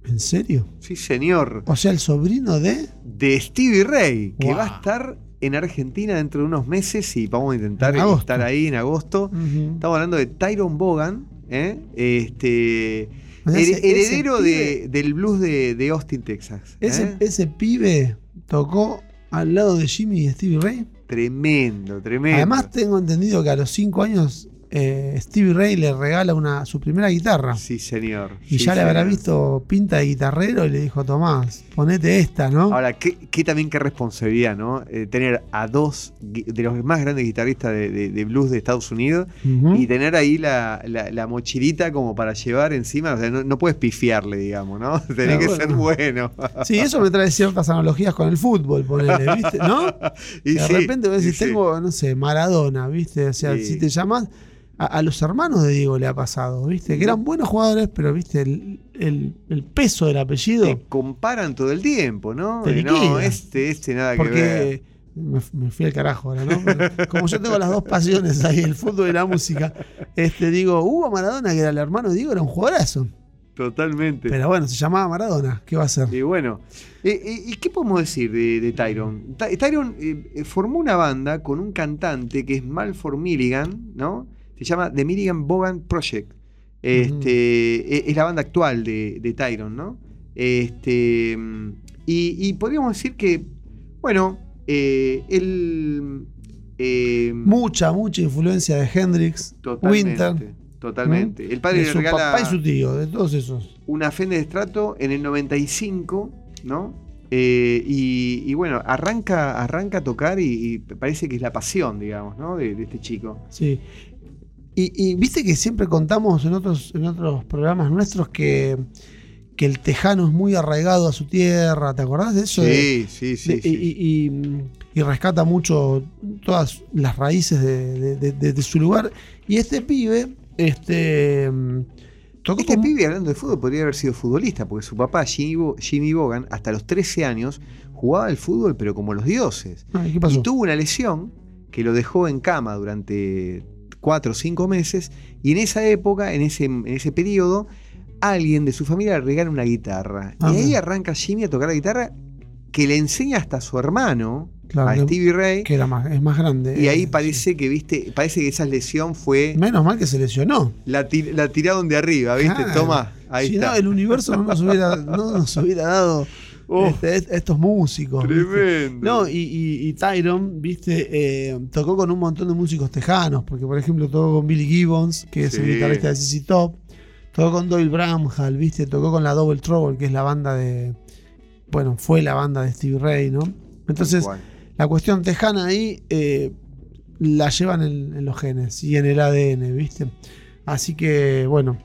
¿En serio? Sí, señor. O sea, el sobrino de... De Stevie Ray, que Wow. va a estar en Argentina dentro de unos meses y vamos a intentar estar ahí en agosto. Ujú. Estamos hablando de Tyron Bogan, ¿eh? este, O sea, her- ese- ese heredero de- del blues de, de Austin, Texas. Ese, ¿eh? ese pibe tocó al lado de Jimmy y Stevie Ray. Tremendo, tremendo. Además, tengo entendido que a los 5 años eh, Stevie Ray le regala una, su primera guitarra. sí, señor. Y sí, ya le habrá visto pinta de guitarrero y le dijo, Tomás, ponete esta, ¿no? Ahora, ¿qué, qué también qué responsabilidad, ¿no? Eh, tener a dos de los más grandes guitarristas de, de- de blues de Estados Unidos y tener ahí la, la- la mochilita como para llevar encima. O sea, no, no puedes pifiarle, digamos, ¿no? Tenés que bueno. ser bueno. Sí, eso me trae ciertas analogías con el fútbol, ponele, ¿viste? ¿No? Y de sí, repente vos decís, sí. tengo, no sé, Maradona, ¿viste? O sea, si te llamas, a, a los hermanos de Diego le ha pasado, ¿viste? Que eran buenos jugadores, pero, ¿viste? El, el- el peso del apellido. Te comparan todo el tiempo, ¿no? Te no, este, este nada que ver. Porque me, me fui al carajo ahora, ¿no? Pero como yo tengo las dos pasiones ahí, el fútbol y la música, este, digo, Hugo Maradona, que era el hermano de Diego, era un jugadorazo. Totalmente. Pero bueno, se llamaba Maradona. ¿Qué va a hacer? Y bueno, eh, eh, ¿y qué podemos decir de, de Tyron? Ty- Tyron eh, formó una banda con un cantante que es Malford Milligan, ¿no? Se llama The Milligan Bogan Project. Este, eh, Es la banda actual de, de Tyron, ¿no? Este, mm, y, y podríamos decir que, bueno, eh, él... eh, Mucha, mucha influencia de Hendrix, totalmente, Winter. Totalmente. ¿Mm? El padre de le su regala papá y su tío, de todos esos. una Fender Strato en el 95, ¿no? Eh, y, y bueno, arranca, arranca a tocar y, y parece que es la pasión, digamos, ¿no? De, de este chico. Sí. Y, y viste que siempre contamos en otros, en otros programas nuestros que, que el tejano es muy arraigado a su tierra, ¿te acordás de eso? De- Sí, sí, sí. de- sí. Y, y- y rescata mucho todas las raíces de, de- su lugar. Y este pibe, este. Tocó Este pibe, hablando de fútbol, podría haber sido futbolista, porque su papá, Jimmy, Jimmy Bogan, hasta los 13 años, jugaba al fútbol, pero como los dioses. Ay, ¿Qué pasó? Y tuvo una lesión que lo dejó en cama durante cuatro o cinco meses. Y en esa época, en ese, en ese periodo, alguien de su familia le regala una guitarra. Ah, y ahí mira. arranca Jimmy a tocar la guitarra que le enseña hasta a su hermano, Claro, a Stevie Ray. que era más, es más grande. y ahí eh, parece que, viste, parece que esa lesión fue. Menos mal que se lesionó. La, tir- la tiraron de arriba, ¿viste? Claro. Toma, ahí si está. no, el universo no nos hubiera, no nos hubiera dado Oh, este, est- estos músicos. tremendo. No, y, y, y Tyron, viste, eh, tocó con un montón de músicos tejanos, porque por ejemplo tocó con Billy Gibbons, que es el guitarrista de CC Top, tocó con Doyle Bramhall, viste, tocó con la Double Trouble, que es la banda de, bueno, fue la banda de Stevie Ray, ¿no? Entonces, la cuestión tejana ahí eh, la llevan en, en los genes y en el ADN, viste. Así que, bueno,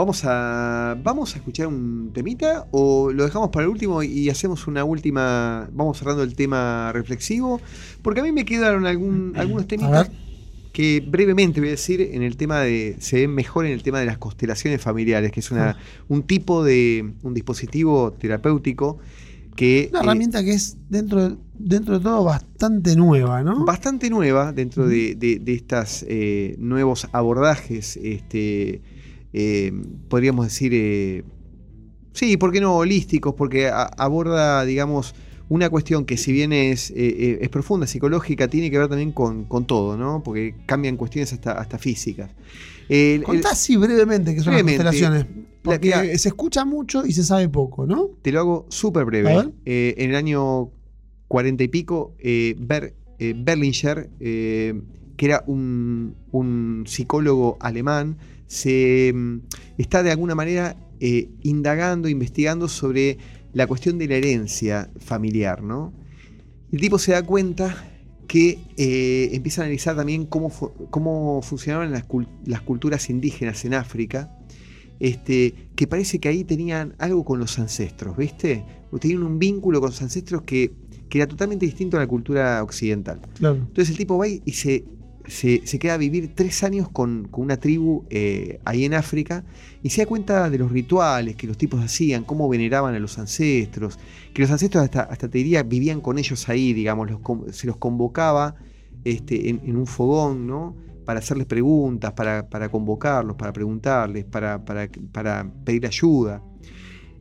Vamos a, ¿Vamos a escuchar un temita o lo dejamos para el último y hacemos una última, vamos cerrando el tema reflexivo? Porque a mí me quedaron algún, algunos temitas que brevemente voy a decir en el tema de, se ven mejor en el tema de las constelaciones familiares, que es una, Ah. un tipo de, un dispositivo terapéutico que... una eh, herramienta que es dentro de, dentro de todo bastante nueva, ¿no? bastante nueva dentro de, de, de estos nuevos abordajes, este, eh, podríamos decir, eh, sí, ¿por qué no holísticos? Porque a- aborda, digamos, una cuestión que si bien es, eh, es profunda, psicológica, tiene que ver también con, con todo, ¿no? Porque cambian cuestiones hasta, hasta físicas. El- Contá así brevemente qué son Brevemente. las constelaciones. Porque La- mira. se escucha mucho y se sabe poco, ¿no? Te lo hago súper breve. Eh, en el año cuarenta y pico, eh, Ber- Berlinger, que era un, un psicólogo alemán, se mm, está de alguna manera eh, indagando, investigando sobre la cuestión de la herencia familiar, ¿no? El tipo se da cuenta que eh, empieza a analizar también cómo, cómo funcionaban las, cul- las culturas indígenas en África, este, que parece que ahí tenían algo con los ancestros, ¿viste? Tenían un vínculo con los ancestros que, que era totalmente distinto a la cultura occidental. Claro. Entonces el tipo va y se, se, queda a vivir tres años con, una tribu eh, ahí en África y se da cuenta de los rituales que los tipos hacían, cómo veneraban a los ancestros, que los ancestros hasta, hasta te diría vivían con ellos ahí, digamos, se los convocaba este, en, un fogón, ¿no? Para hacerles preguntas, para, convocarlos, para preguntarles, para pedir ayuda.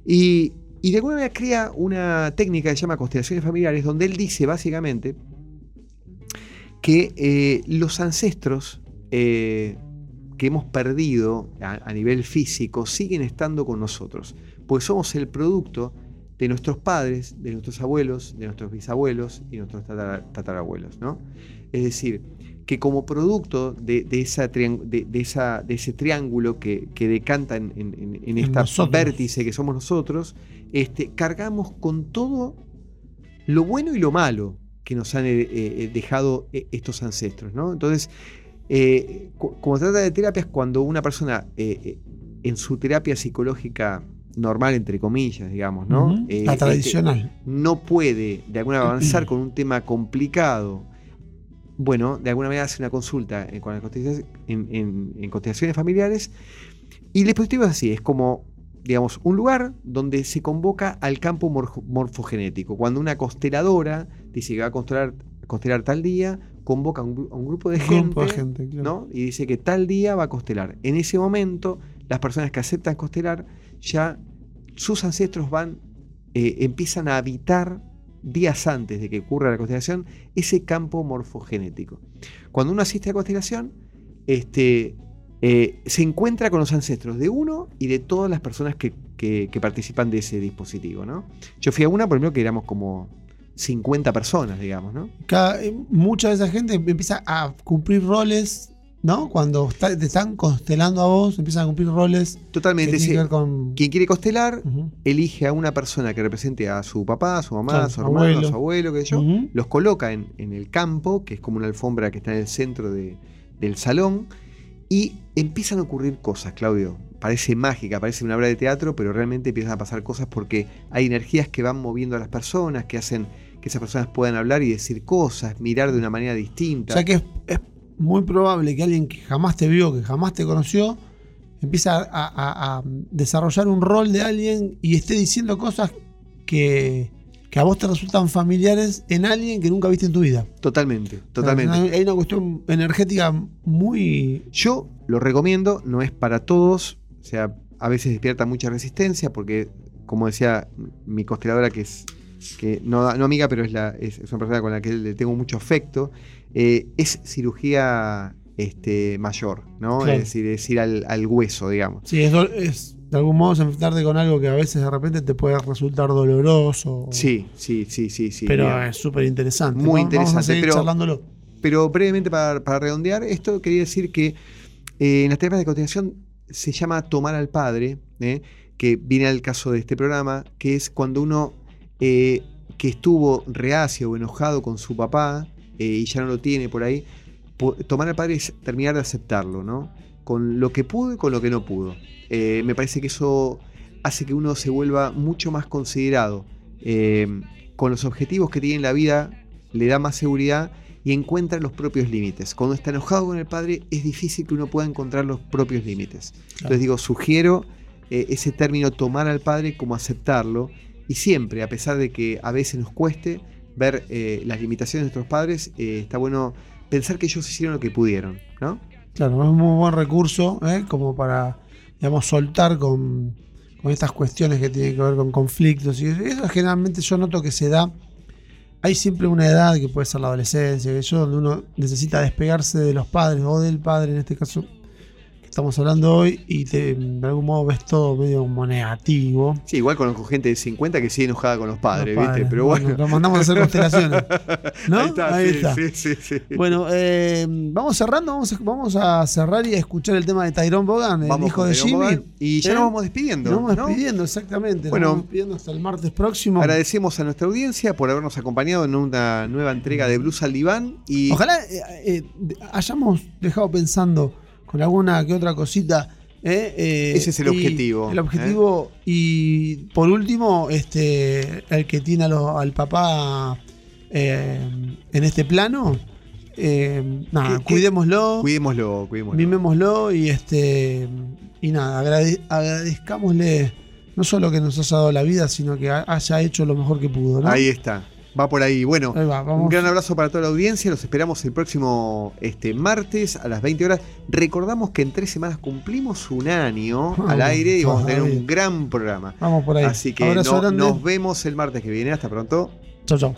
Y, y de alguna manera crea una técnica que se llama constelaciones familiares, donde él dice básicamente que eh, los ancestros eh, que hemos perdido a, a nivel físico siguen estando con nosotros, porque somos el producto de nuestros padres, de nuestros abuelos, de nuestros bisabuelos y nuestros tatara- tatarabuelos, ¿no? Es decir, que como producto de, de esa triang- de, de esa, de ese triángulo que, que decanta en, en- en- en En esta nosotros. vértice que somos nosotros, este, cargamos con todo lo bueno y lo malo que nos han eh, eh, dejado eh, estos ancestros, ¿no? Entonces, eh, como se trata de terapias, cuando una persona eh, en su terapia psicológica normal, entre comillas, digamos, ¿no? La este, tradicional. no puede de alguna manera avanzar con un tema complicado bueno, de alguna manera hace una consulta en, con en, en- en constelaciones familiares. Y el dispositivo es así, es como, digamos, un lugar donde se convoca al campo morfo- morfogenético. Cuando una consteladora dice que va a constelar, constelar tal día, convoca a un, gru- a un grupo de gente, claro. ¿no? y dice que tal día va a constelar. En ese momento, las personas que aceptan constelar, ya sus ancestros van, eh, empiezan a habitar días antes de que ocurra la constelación ese campo morfogenético. Cuando uno asiste a constelación, este, eh, se encuentra con los ancestros de uno y de todas las personas que, que- que participan de ese dispositivo. ¿no? Yo fui a una, por ejemplo, que éramos como 50 personas, digamos. ¿no? Cada- eh, mucha de esa gente empieza a cumplir roles, ¿no? Cuando está- te están constelando a vos, empiezan a cumplir roles Totalmente. sí. que ver con. Quien quiere constelar, elige a una persona que represente a su papá, a su mamá, Claro, a su hermano, abuelo. a su abuelo, qué sé yo, los coloca en, en el campo, que es como una alfombra que está en el centro de- del salón, y empiezan a ocurrir cosas, Claudio. Parece mágica, parece una obra de teatro, pero realmente empiezan a pasar cosas porque hay energías que van moviendo a las personas, que hacen que esas personas puedan hablar y decir cosas, mirar de una manera distinta. O sea que es, es muy probable que alguien que jamás te vio, que jamás te conoció, empiece a, a- desarrollar un rol de alguien y esté diciendo cosas que, que a vos te resultan familiares en alguien que nunca viste en tu vida. Totalmente, totalmente. Hay, hay una cuestión energética muy. Yo lo recomiendo, no es para todos, o sea, a veces despierta mucha resistencia porque, como decía mi consteladora, que es que no, no amiga, pero es, la, es, es una persona con la que le tengo mucho afecto, eh, es cirugía este, mayor, ¿no? Claro. Es decir, es ir al, al hueso, digamos. Sí, es, es de algún modo es enfrentarte con algo que a veces de repente te puede resultar doloroso. Sí, sí, sí, sí, sí. pero es súper interesante. Muy Vamos a interesante, seguir pero- charlándolo. Pero brevemente para, para redondear, esto quería decir que eh, en las terapias de continuación se llama tomar al padre, ¿eh? que viene al caso de este programa, que es cuando uno eh, que estuvo reacio o enojado con su papá eh, y ya no lo tiene por ahí, tomar al padre es terminar de aceptarlo, ¿no? Con lo que pudo y con lo que no pudo. Eh, me parece que eso hace que uno se vuelva mucho más considerado con los objetivos que tiene en la vida, le da más seguridad y encuentra los propios límites. Cuando está enojado con el padre es difícil que uno pueda encontrar los propios límites. Entonces digo, sugiero eh, ese término tomar al padre como aceptarlo y siempre, a pesar de que a veces nos cueste ver eh, las limitaciones de nuestros padres, eh, está bueno pensar que ellos hicieron lo que pudieron, ¿no? Claro, es un muy buen recurso ¿eh? como para, digamos, soltar con, con estas cuestiones que tienen que ver con conflictos. Y eso generalmente yo noto que se da. Hay siempre una edad que puede ser la adolescencia, que yo, donde uno necesita despegarse de los padres o del padre, en este caso estamos hablando hoy, y te, de algún modo ves todo medio como negativo. Sí, igual conozco gente de 50 que sigue enojada con los padres, Los ¿viste? Pero bueno. Lo mandamos a hacer constelaciones. ¿No? Ahí está, Ahí sí, está. sí, sí, sí. Bueno, eh, vamos cerrando, vamos a, vamos a cerrar y a escuchar el tema de Tyrone Bogan, el Vamos hijo de Jimmy. Bogan, y ya ¿Eh? nos vamos despidiendo. Nos vamos ¿no? despidiendo, exactamente. Bueno. nos vamos despidiendo hasta el martes próximo. Agradecemos a nuestra audiencia por habernos acompañado en una nueva entrega de Blues al Diván. Y Ojalá eh, hayamos dejado pensando con alguna que otra cosita. eh, eh, Ese es el objetivo, El objetivo. Y por último, este el que tiene a lo- al papá eh, en este plano. eh, nada, ¿Qué- qué- cuidémoslo. cuidémoslo, cuidémoslo. mimémoslo y este y nada, agrade- agradezcámosle no solo que nos haya dado la vida, sino que ha- haya hecho lo mejor que pudo, ¿no? Ahí está. Va por ahí. Bueno, Ahí va, vamos. un gran abrazo para toda la audiencia. Los esperamos el próximo este, martes a las 20 horas. Recordamos que en tres semanas cumplimos un año al Vamos, aire y vamos a tener un gran programa. Vamos por ahí. Así que no- nos vemos el martes que viene. Hasta pronto. Chau, chau.